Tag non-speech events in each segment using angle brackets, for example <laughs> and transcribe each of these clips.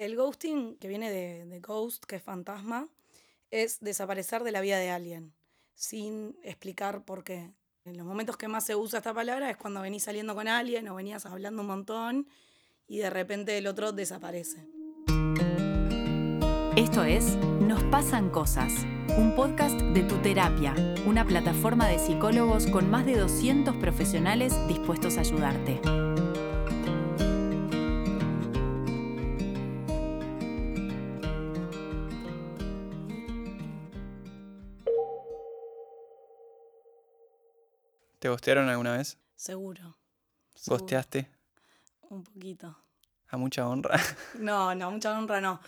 El ghosting, que viene de, de ghost, que es fantasma, es desaparecer de la vida de alguien, sin explicar por qué. En los momentos que más se usa esta palabra es cuando venís saliendo con alguien o venías hablando un montón y de repente el otro desaparece. Esto es Nos pasan cosas, un podcast de tu terapia, una plataforma de psicólogos con más de 200 profesionales dispuestos a ayudarte. Gostearon alguna vez? Seguro. seguro. ¿Gosteaste? Un poquito. A mucha honra. <laughs> No, no, mucha honra no.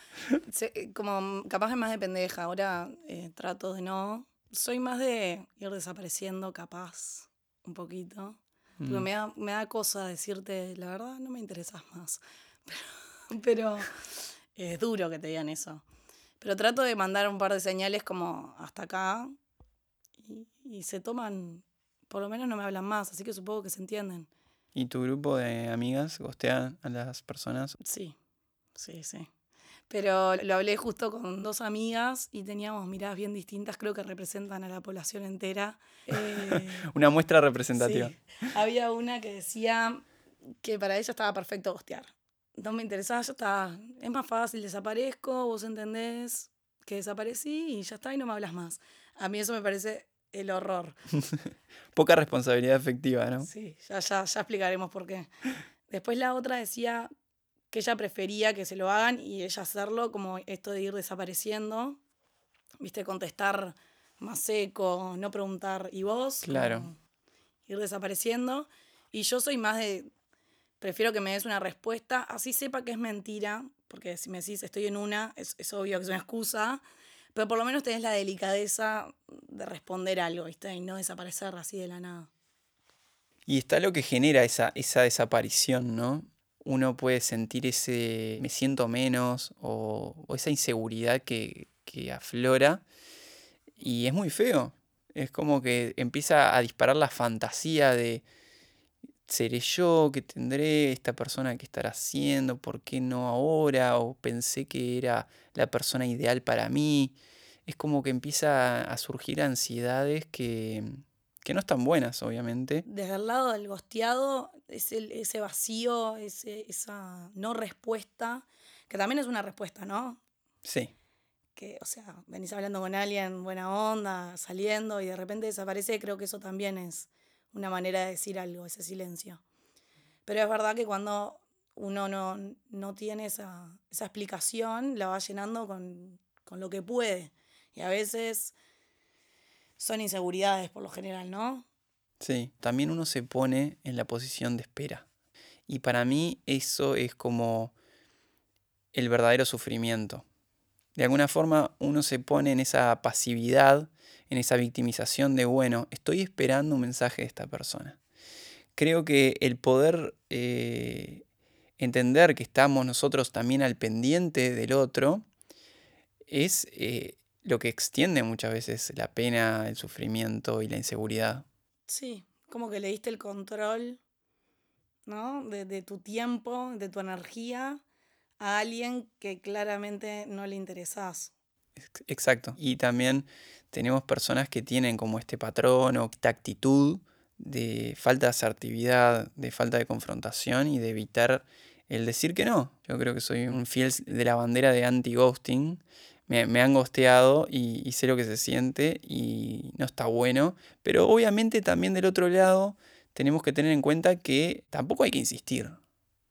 Se- como capaz es más de pendeja. Ahora eh, trato de no. Soy más de ir desapareciendo, capaz, un poquito. Porque Mm. me da, me da cosa decirte, la verdad, no me interesas más. <laughs> Pero, pero es duro que te digan eso. Pero trato de mandar un par de señales como hasta acá y, y se toman, por lo menos no me hablan más, así que supongo que se entienden. ¿Y tu grupo de amigas gostean a las personas? Sí, sí, sí. Pero lo hablé justo con dos amigas y teníamos miradas bien distintas, creo que representan a la población entera. <laughs> Eh, Una muestra representativa. sí. Había una que decía que para ella estaba perfecto gostear. No me interesaba, yo estaba, es más fácil, desaparezco, vos entendés que desaparecí y ya está y no me hablas más. A mí eso me parece el horror. <laughs> Poca responsabilidad efectiva, ¿no? Sí, ya, ya, ya explicaremos por qué. Después la otra decía que ella prefería que se lo hagan y ella hacerlo como esto de ir desapareciendo, viste, contestar más seco, no preguntar, ¿y vos? Claro. Ir desapareciendo. Y yo soy más de, prefiero que me des una respuesta, así sepa que es mentira, porque si me decís estoy en una, es, es obvio que es una excusa, pero por lo menos tenés la delicadeza de responder algo, viste, y no desaparecer así de la nada. Y está lo que genera esa, esa desaparición, ¿no? Uno puede sentir ese me siento menos o, o esa inseguridad que, que aflora y es muy feo. Es como que empieza a disparar la fantasía de seré yo, que tendré esta persona que estará haciendo, ¿por qué no ahora? O pensé que era la persona ideal para mí. Es como que empieza a surgir ansiedades que, que no están buenas, obviamente. Desde el lado del gosteado, es el- ese vacío, ese, esa no respuesta, que también es una respuesta, ¿no? Sí. Que, o sea, venís hablando con alguien, buena onda, saliendo, y de repente desaparece, creo que eso también es una manera de decir algo, ese silencio. Pero es verdad que cuando uno no, no tiene esa, esa explicación, la va llenando con, con lo que puede. Y a veces son inseguridades por lo general, ¿no? Sí, también uno se pone en la posición de espera. Y para mí eso es como el verdadero sufrimiento. De alguna forma uno se pone en esa pasividad, en esa victimización de, bueno, estoy esperando un mensaje de esta persona. Creo que el poder eh, entender que estamos nosotros también al pendiente del otro es eh, lo que extiende muchas veces la pena, el sufrimiento y la inseguridad. Sí, como que le diste el control, ¿no? De, de tu tiempo, de tu energía a alguien que claramente no le interesás. Ex- Exacto. Y también tenemos personas que tienen como este patrón o esta actitud de falta de asertividad, de falta de confrontación y de evitar el decir que no. Yo creo que soy un fiel de la bandera de anti-ghosting. Me, han ghosteado y, sé lo que se siente y no está bueno. Pero obviamente también del otro lado tenemos que tener en cuenta que tampoco hay que insistir.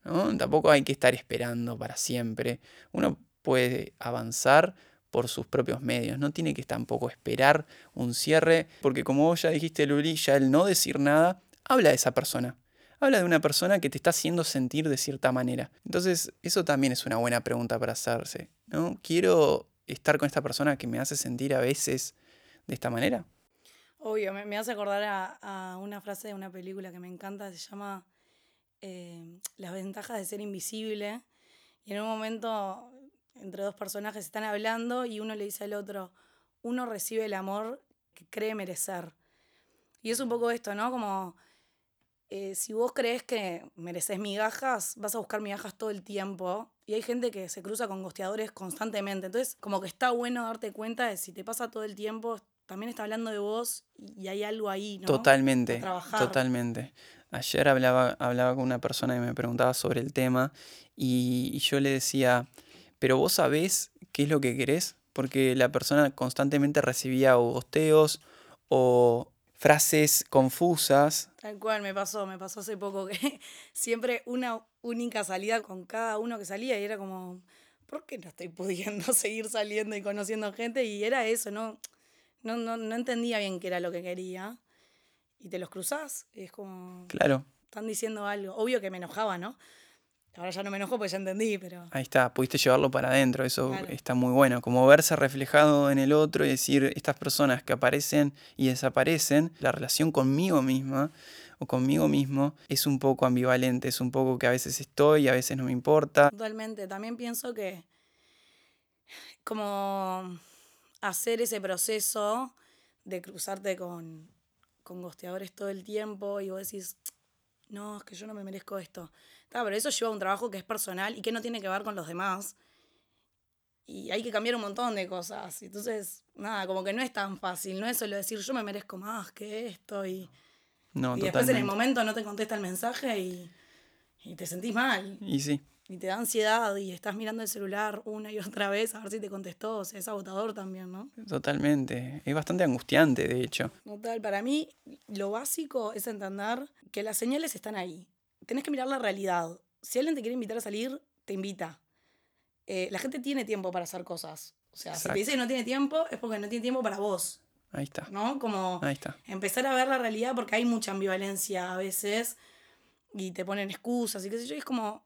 Tampoco hay que estar esperando para siempre. Uno puede avanzar por sus propios medios. No tiene que tampoco esperar un cierre, porque como vos ya dijiste, Luli, ya el no decir nada habla de esa persona. Habla de una persona que te está haciendo sentir de cierta manera. Entonces, eso también es una buena pregunta para hacerse. ¿no? ¿Quiero estar con esta persona que me hace sentir a veces de esta manera? Obvio, me, me hace acordar a, una frase de una película que me encanta, se llama eh, Las ventajas de ser invisible. Y en un momento, entre dos personajes están hablando y uno le dice al otro, uno recibe el amor que cree merecer. Y es un poco esto, ¿no? Como eh, si vos crees que mereces migajas, vas a buscar migajas todo el tiempo. Y hay gente que se cruza con gosteadores constantemente. Entonces, como que está bueno darte cuenta de si te pasa todo el tiempo, también está hablando de vos y hay algo ahí, ¿no? Totalmente, totalmente. Ayer hablaba, hablaba con una persona que me preguntaba sobre el tema y, y yo le decía, pero vos sabés qué es lo que querés, porque la persona constantemente recibía o gosteos o frases confusas. Tal cual, me pasó, me pasó hace poco que <laughs> siempre una única salida con cada uno que salía y era como, ¿por qué no estoy pudiendo <laughs> seguir saliendo y conociendo gente? Y era eso, ¿no? No, no, no entendía bien qué era lo que quería. Y te los cruzás, y es como... Claro. Están diciendo algo. Obvio que me enojaba, ¿no? Ahora ya no me enojo porque ya entendí, pero... Ahí está, pudiste llevarlo para adentro, eso está muy bueno. Como verse reflejado en el otro y decir, estas personas que aparecen y desaparecen, la relación conmigo misma o conmigo mismo es un poco ambivalente, es un poco que a veces estoy y a veces no me importa. Totalmente, también pienso que como hacer ese proceso de cruzarte con, con gosteadores todo el tiempo y vos decís, no, es que yo no me merezco esto pero eso lleva un trabajo que es personal y que no tiene que ver con los demás. Y hay que cambiar un montón de cosas. Entonces, nada, como que no es tan fácil. No es solo decir yo me merezco más que esto. Y, no, y después en el momento no te contesta el mensaje y, y te sentís mal. Y sí. Y te da ansiedad y estás mirando el celular una y <laughs> otra vez a ver si te contestó. O sea, es agotador también, ¿no? Totalmente. Es bastante angustiante, de hecho. Total. Para mí, lo básico es entender que las señales están ahí tenés que mirar la realidad. Si alguien te quiere invitar a salir, te invita. Eh, la gente tiene tiempo para hacer cosas. O sea, si te dice que no tiene tiempo, es porque no tiene tiempo para vos. Ahí está. ¿No? Como Ahí está. empezar a ver la realidad porque hay mucha ambivalencia a veces y te ponen excusas y qué sé yo. Y es como,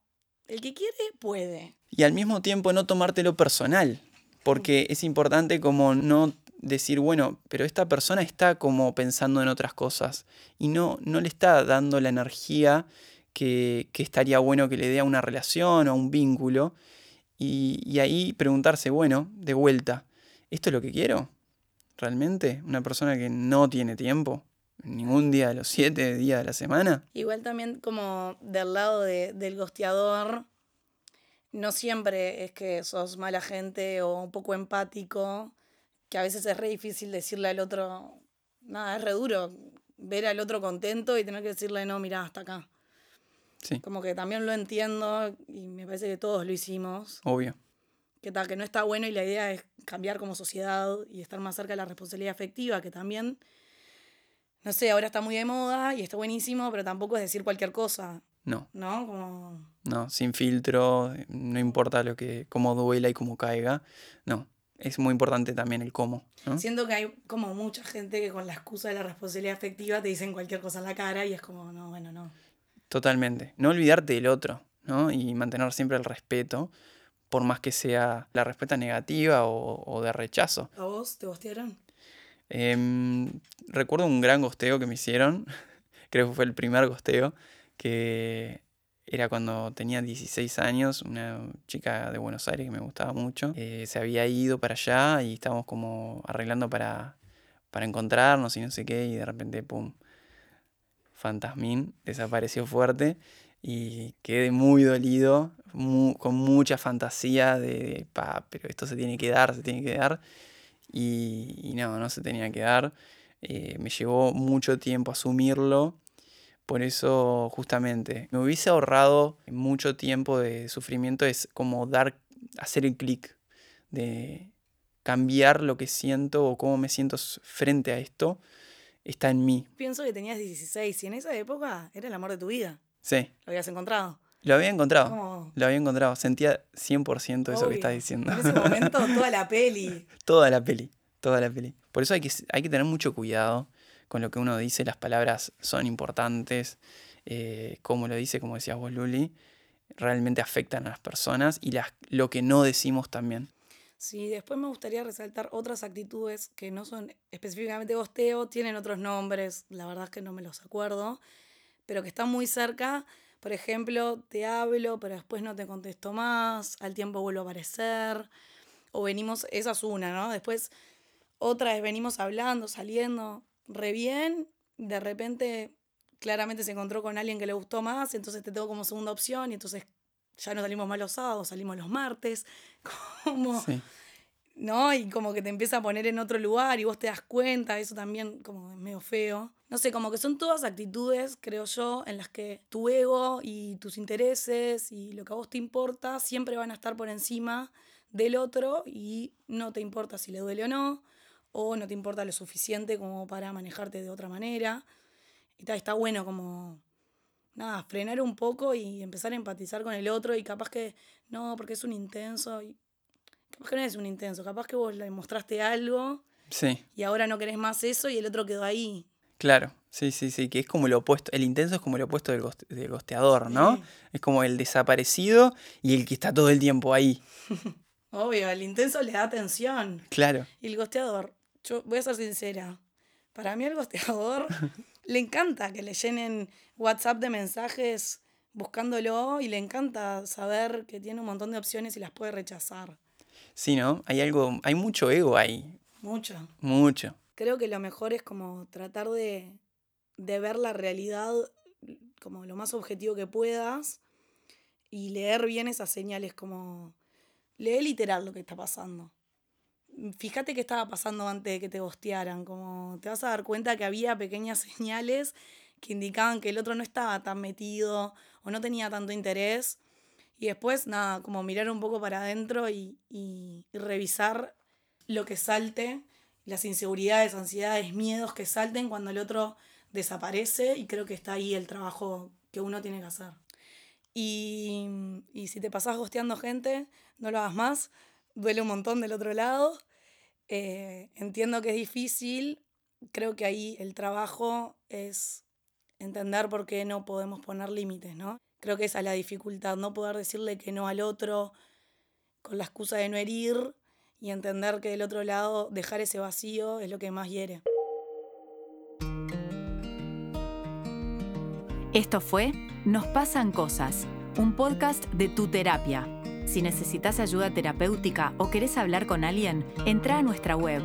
el que quiere, puede. Y al mismo tiempo no tomártelo personal. Porque es importante como no decir, bueno, pero esta persona está como pensando en otras cosas y no, no le está dando la energía que, estaría bueno que le dé a una relación o a un vínculo. Y, ahí preguntarse, bueno, de vuelta, ¿esto es lo que quiero? ¿Realmente? ¿Una persona que no tiene tiempo? ¿Ningún día de los siete días de la semana? Igual también como del lado del gosteador, no siempre es que sos mala gente o un poco empático, que a veces es re difícil decirle al otro, nada, es re duro ver al otro contento y tener que decirle, no, mira, hasta acá. Como que también lo entiendo y me parece que todos lo hicimos. Obvio. Que tal, que no está bueno y la idea es cambiar como sociedad y estar más cerca de la responsabilidad afectiva, que también, no sé, ahora está muy de moda y está buenísimo, pero tampoco es decir cualquier cosa. No. ¿No? Como... No, sin filtro, no importa lo que, cómo duela y cómo caiga. No, es muy importante también el cómo. Siento que hay como mucha gente que con la excusa de la responsabilidad afectiva te dicen cualquier cosa en la cara y es como, no, bueno, no. Totalmente. No olvidarte del otro, ¿no? Y mantener siempre el respeto, por más que sea la respuesta negativa o, de rechazo. ¿A vos te gostearon? Em, recuerdo un gran gosteo que me hicieron, <laughs> creo que fue el primer gosteo, que era cuando tenía 16 años, una chica de Buenos Aires que me gustaba mucho, eh, se había ido para allá y estábamos como arreglando para, para encontrarnos y no sé qué, y de repente, ¡pum! Fantasmín desapareció fuerte y quedé muy dolido, con mucha fantasía de, pa, pero esto se tiene que dar, se tiene que dar. Y, no, no se tenía que dar. Eh, me llevó mucho tiempo asumirlo. Por eso, justamente, me hubiese ahorrado mucho tiempo de sufrimiento, es como dar, hacer el clic, de cambiar lo que siento o cómo me siento frente a esto está en mí. Pienso que tenías 16 y en esa época era el amor de tu vida. Sí. ¿Lo habías encontrado? Lo había encontrado. Lo había encontrado. Sentía 100% eso que estás diciendo. En ese momento, <laughs> toda la peli. toda la peli. Toda la peli. Por eso hay que, hay que tener mucho cuidado con lo que uno dice. Las palabras son importantes. Eh, como lo dice, como decías vos, Luli, realmente afectan a las personas y las, lo que no decimos también. Sí, después me gustaría resaltar otras actitudes que no son específicamente gosteo, tienen otros nombres, la verdad es que no me los acuerdo, pero que están muy cerca. Por ejemplo, te hablo, pero después no te contesto más, al tiempo vuelvo a aparecer, o venimos, esa es una, ¿no? Después otra es venimos hablando, saliendo re bien, de repente claramente se encontró con alguien que le gustó más, entonces te tengo como segunda opción y entonces ya no salimos más los sábados, salimos los martes, <laughs> como, ¿no? Y como que te empieza a poner en otro lugar y vos te das cuenta, eso también como es medio feo. No sé, como que son todas actitudes, creo yo, en las que tu ego y tus intereses y lo que a vos te importa siempre van a estar por encima del otro y no te importa si le duele o no, o no te importa lo suficiente como para manejarte de otra manera. Y está, está bueno como, nada, frenar un poco y empezar a empatizar con el otro y capaz que, no, porque es un intenso. Capaz que no es un intenso, capaz que vos le mostraste algo Sí, y ahora no querés más eso y el otro quedó ahí. claro. Sí, sí, sí, que es como lo opuesto. El intenso es como lo opuesto del, goste- del gosteador, ¿no? Sí. Es como el desaparecido y el que está todo el tiempo ahí. <laughs> Obvio, el intenso le da atención. Claro. Y el gosteador, yo voy a ser sincera, para mí el gosteador <laughs> le encanta que le llenen WhatsApp de mensajes buscándolo y le encanta saber que tiene un montón de opciones y las puede rechazar. Sí, ¿no? Hay algo, hay mucho ego ahí. Mucho. Mucho. Creo que lo mejor es como tratar de, de ver la realidad como lo más objetivo que puedas y leer bien esas señales como lee literal lo que está pasando. Fíjate qué estaba pasando antes de que te gostearan, como te vas a dar cuenta que había pequeñas señales que indicaban que el otro no estaba tan metido o no tenía tanto interés. Y después, nada, como mirar un poco para adentro y, y- revisar lo que salte, las inseguridades, ansiedades, miedos que salten cuando el otro desaparece. Y creo que está ahí el trabajo que uno tiene que hacer. Y, y si te pasás gosteando gente, no lo hagas más. Duele un montón del otro lado. Eh, entiendo que es difícil. Creo que ahí el trabajo es entender por qué no podemos poner límites, ¿no? Creo que esa es la dificultad, no poder decirle que no al otro con la excusa de no herir y entender que del otro lado dejar ese vacío es lo que más hiere. Esto fue Nos pasan cosas, un podcast de tu terapia. Si necesitas ayuda terapéutica o querés hablar con alguien, entra a nuestra web